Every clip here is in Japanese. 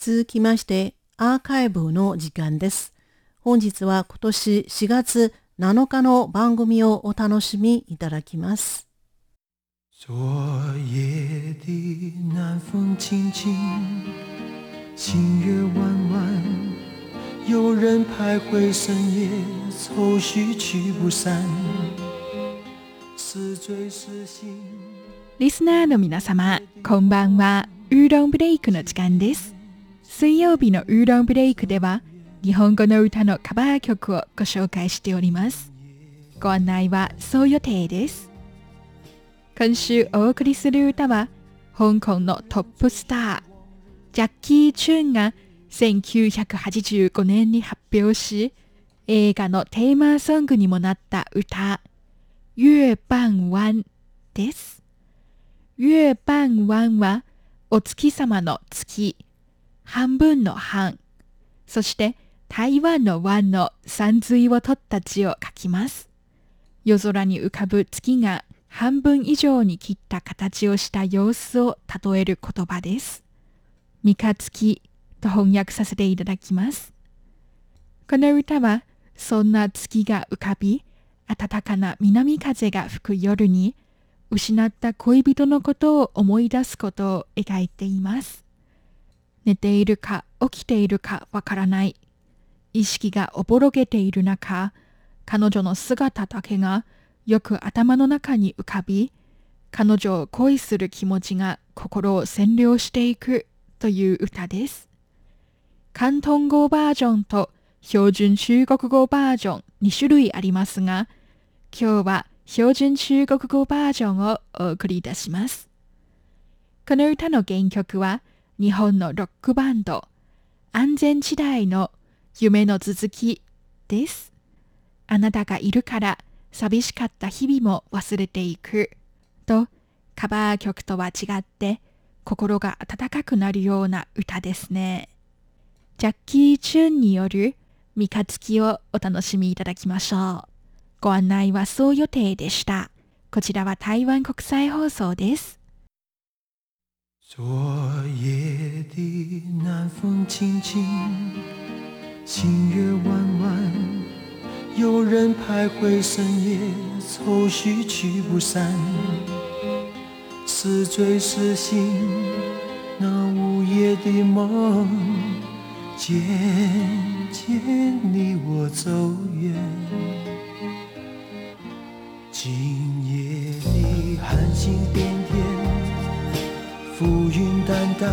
続きましてアーカイブの時間です。本日は今年4月7日の番組をお楽しみいただきます。昨夜的南风轻轻，星月弯弯，有人徘徊深夜，愁绪去不散。リスナーの皆様、こんばんは。ウーロンブレイクの時間です。水曜日のウーロンブレイクでは、日本語の歌のカバー曲をご紹介しております。ご案内はそう予定です。今週お送りする歌は、香港のトップスター、ジャッキー・チューンが1985年に発表し、映画のテーマソングにもなった歌、月半湾です。月半湾はお月様の月、半分の半、そして台湾の湾の山水を取った字を書きます。夜空に浮かぶ月が半分以上に切った形をした様子を例える言葉です。三日月と翻訳させていただきます。この歌はそんな月が浮かび、暖かな南風が吹く夜に失った恋人のことを思い出すことを描いています。寝ているか起きているかわからない意識がおぼろげている中彼女の姿だけがよく頭の中に浮かび彼女を恋する気持ちが心を占領していくという歌です。広東語バージョンと標準中国語バージョン2種類ありますが今日は標準中国語バージョンをお送りいたします。この歌の原曲は日本のロックバンド安全地帯の夢の続きです。あなたがいるから寂しかった日々も忘れていくとカバー曲とは違って心が温かくなるような歌ですね。ジャッキー・チューンによる三日月をお楽しみいただきましょう。ご案内はそう予定でした。こちらは台湾国際放送です。昨夜的南风轻轻，星月弯弯，有人徘徊深夜，愁绪去不散。是醉是醒，那午夜的梦，渐渐离我走平淡淡，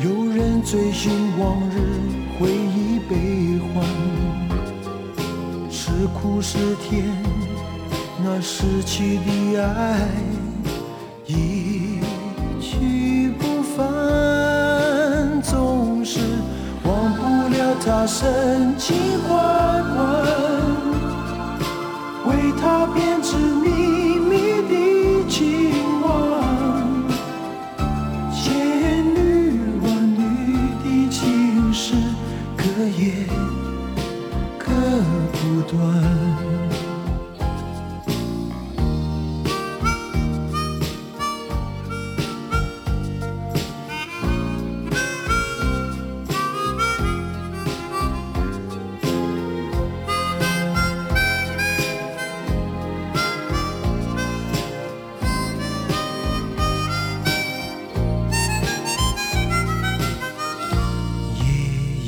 有人追寻往日回忆悲欢，是苦是甜，那失去的爱一去不返，总是忘不了他深情款款，为他编夜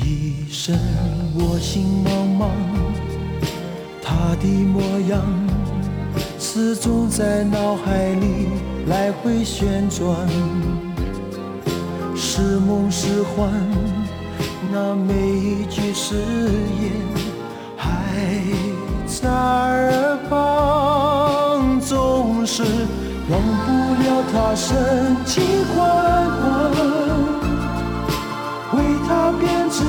已深，我心茫茫。他的模样始终在脑海里来回旋转，是梦是幻，那每一句誓言还在耳旁，总是忘不了他深情款款，为他编织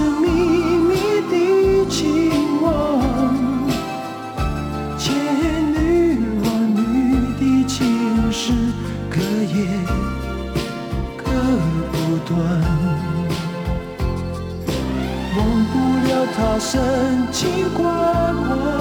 隔夜隔不断，忘不了他深情款款，